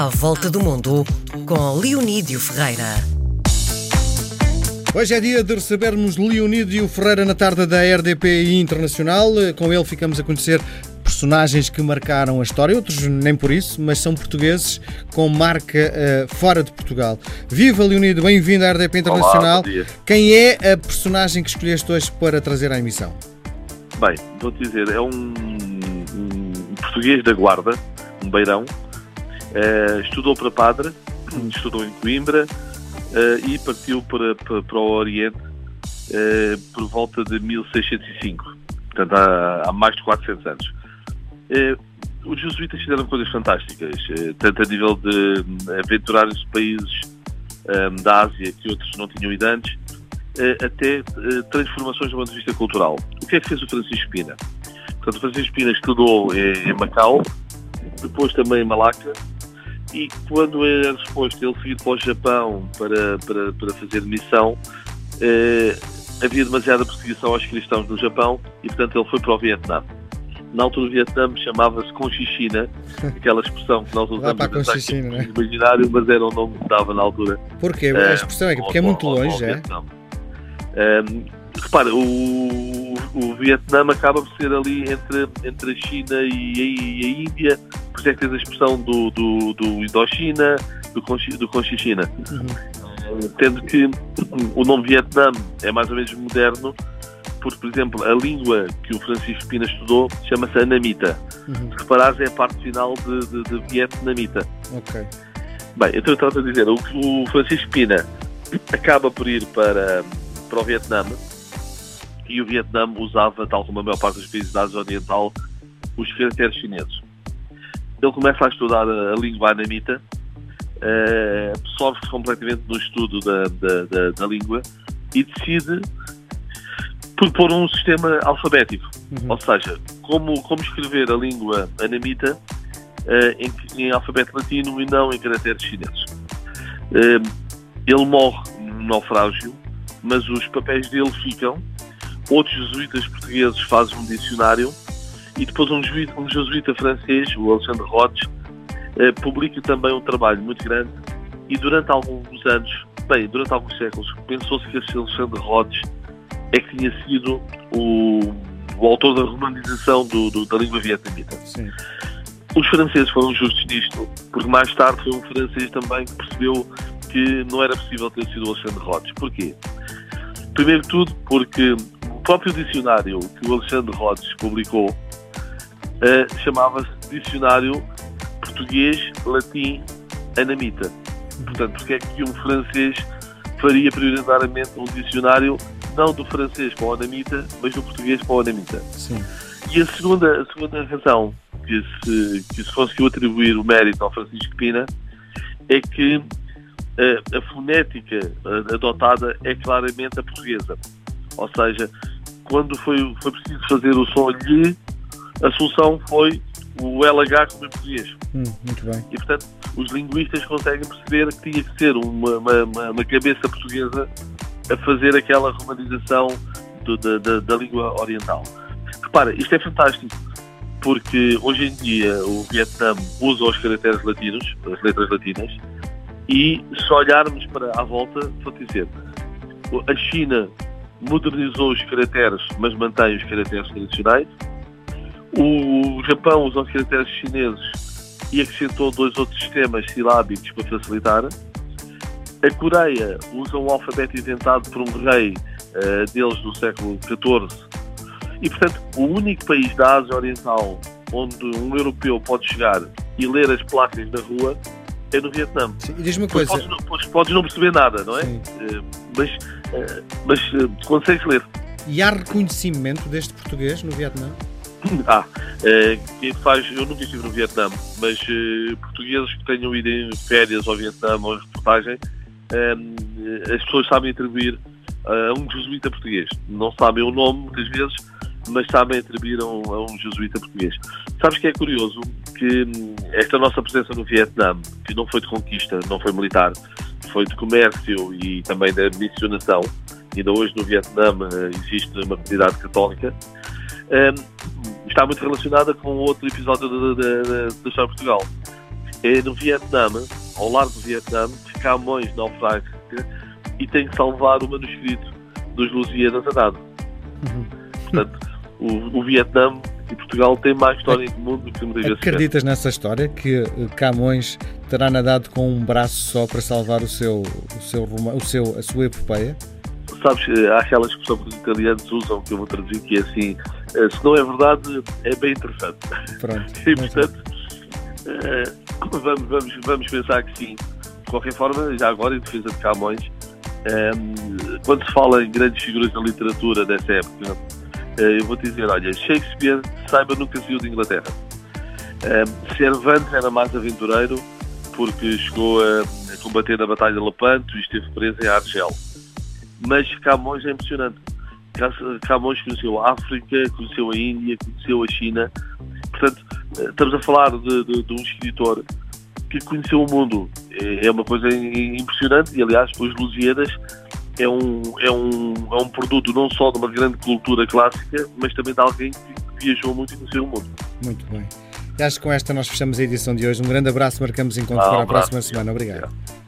À Volta do Mundo, com Leonídio Ferreira. Hoje é dia de recebermos Leonídio Ferreira na tarde da RDP Internacional. Com ele ficamos a conhecer personagens que marcaram a história, outros nem por isso, mas são portugueses com marca uh, fora de Portugal. Viva Leonido, bem-vindo à RDP Internacional. Olá, Quem é a personagem que escolheste hoje para trazer à emissão? Bem, vou-te dizer, é um, um, português da Guarda, um beirão, uh, estudou para padre, estudou em Coimbra uh, e partiu para, para, para o Oriente por volta de 1605, portanto há, há mais de 400 anos. Os jesuítas fizeram coisas fantásticas, tanto a nível de eh, aventurar os países da Ásia que outros não tinham ido antes, até transformações do ponto de vista cultural. O que é que fez o Francisco Pina? Portanto, o Francisco Pina estudou em Macau, depois também em Malaca, e quando era suposto ele seguir para o Japão para, para, para fazer missão, havia demasiada perseguição aos cristãos no Japão e, portanto, ele foi para o Vietnã na altura do Vietnã chamava-se Conchichina, aquela expressão que nós usamos para Conchichina, né? imaginário, mas era o nome que dava na altura. Porquê? A expressão é porque é muito longe, é? Um, repara, o, o Vietnã acaba por ser ali entre, entre a China e a, e a Índia, é que tens a expressão do, do, do Indochina, do, Conchi, do Conchichina. Uhum. Tendo que o nome Vietnã é mais ou menos moderno, porque, por exemplo, a língua que o Francisco Pina estudou chama-se Anamita. Uhum. Se reparares, é a parte final de, de, de Vietnamita. Ok. Bem, então eu estava a dizer, o, o Francisco Pina acaba por ir para, para o Vietnã e o Vietnã usava, tal como a maior parte dos países da Ásia Oriental, os caracteres chineses. Ele começa a estudar a, a língua anamita, uh, absorve-se completamente no estudo da, da, da, da língua e decide por pôr um sistema alfabético. Uhum. Ou seja, como, como escrever a língua anamita uh, em, em, alfabeto latino e não em caracteres chineses. Uh, ele morre num naufrágio, mas os papéis dele ficam. Outros jesuítas portugueses fazem um dicionário e depois um jesuíta, um jesuíta francês, o Alexandre Rhodes, uh, publica também um trabalho muito grande e durante alguns anos, bem, durante alguns séculos, pensou-se que este Alexandre Rhodes é que tinha sido o, o autor da romanização do, do, da língua vietnamita. Sim. Os franceses foram justos nisto, porque mais tarde foi um francês também que percebeu que não era possível ter sido o Alexandre Rhodes. Porquê? Primeiro de tudo, porque o próprio dicionário que o Alexandre Rhodes publicou uh, chamava-se Dicionário Português Latim Anamita. Portanto, porque é que um francês faria prioritariamente um dicionário não do francês para o anamita, mas do português para o anamita. Sim. E a segunda, a segunda razão que se, que se conseguiu atribuir o mérito ao Francisco Pina é que a, eh, a fonética eh, adotada é claramente a portuguesa. Ou seja, quando foi, foi preciso fazer o som lhe, a solução foi o LH como em português. Hum, muito bem. E, portanto, os linguistas conseguem perceber que tinha que ser uma, uma, uma cabeça portuguesa a fazer aquela romanização do, da, da, da, língua oriental. Repara, isto é fantástico, porque hoje em dia o Vietnã usa os caracteres latinos, as letras latinas, e se olharmos para a volta, vou dizer, a China modernizou os caracteres, mas mantém os caracteres tradicionais. O Japão usa os caracteres chineses e acrescentou dois outros sistemas silábicos para facilitar. A Coreia usa um alfabeto inventado por um rei uh, deles do século XIV e, portanto, o único país da Ásia Oriental onde um europeu pode chegar e ler as placas da rua é no Vietnã. Sim, e diz-me uma coisa. Podes, podes, podes, não perceber nada, não é? Uh, mas uh, mas consegues ler. E há reconhecimento deste português no Vietnã? Ah, quem faz, eu nunca estive no Vietnã, mas portugueses que tenham ido em férias ao Vietnã ou em reportagem as pessoas sabem atribuir a um jesuíta português. Não sabem o nome, muitas vezes, mas sabem atribuir a um, a um jesuíta português. Sabes que é curioso que hum, esta nossa presença no Vietnã, que não foi de conquista, não foi militar, foi de comércio e também de missionação, ainda hoje no Vietnã eh, existe uma comunidade católica, está muito relacionada com outro episódio da, história de Portugal, É no Vietnã, ao largo do Vietnã, que Camões naufraga e tem que salvar o manuscrito dos Lusíadas a nada. Uhum. Portanto, o, o Vietnã e Portugal têm mais história em comum do que muitas vezes. Acreditas nessa história que eh, Camões terá nadado com um braço só para salvar o seu, o seu, o seu, a sua epopeia? Sabes, eh, há aquela expressão que os italianos usam, que eu vou traduzir, que é assim, eh, se não é verdade, é bem interessante. Pronto. e, portanto, vamos, vamos, vamos pensar que sim. De qualquer forma, já agora, em defesa de Camões, quando se fala em grandes figuras da literatura dessa época, eu vou dizer, olha, Shakespeare, saiba, nunca saiu de Inglaterra. Cervantes era mais aventureiro porque chegou a, combater na Batalha de Lepanto e esteve preso em Argel. Mas Camões é impressionante. Camões conheceu a África, conheceu a Índia, conheceu a China. Portanto, estamos a falar de, de, de um escritor que conheceu o mundo. É, é uma coisa impressionante e, aliás, os Lusíadas é um, é, um, é um produto não só de uma grande cultura clássica, mas também de alguém que viajou muito e conheceu o mundo. Muito bem. E acho que com esta nós fechamos a edição de hoje. Um grande abraço, marcamos encontro ah, um para a próxima semana. Obrigado. Obrigado.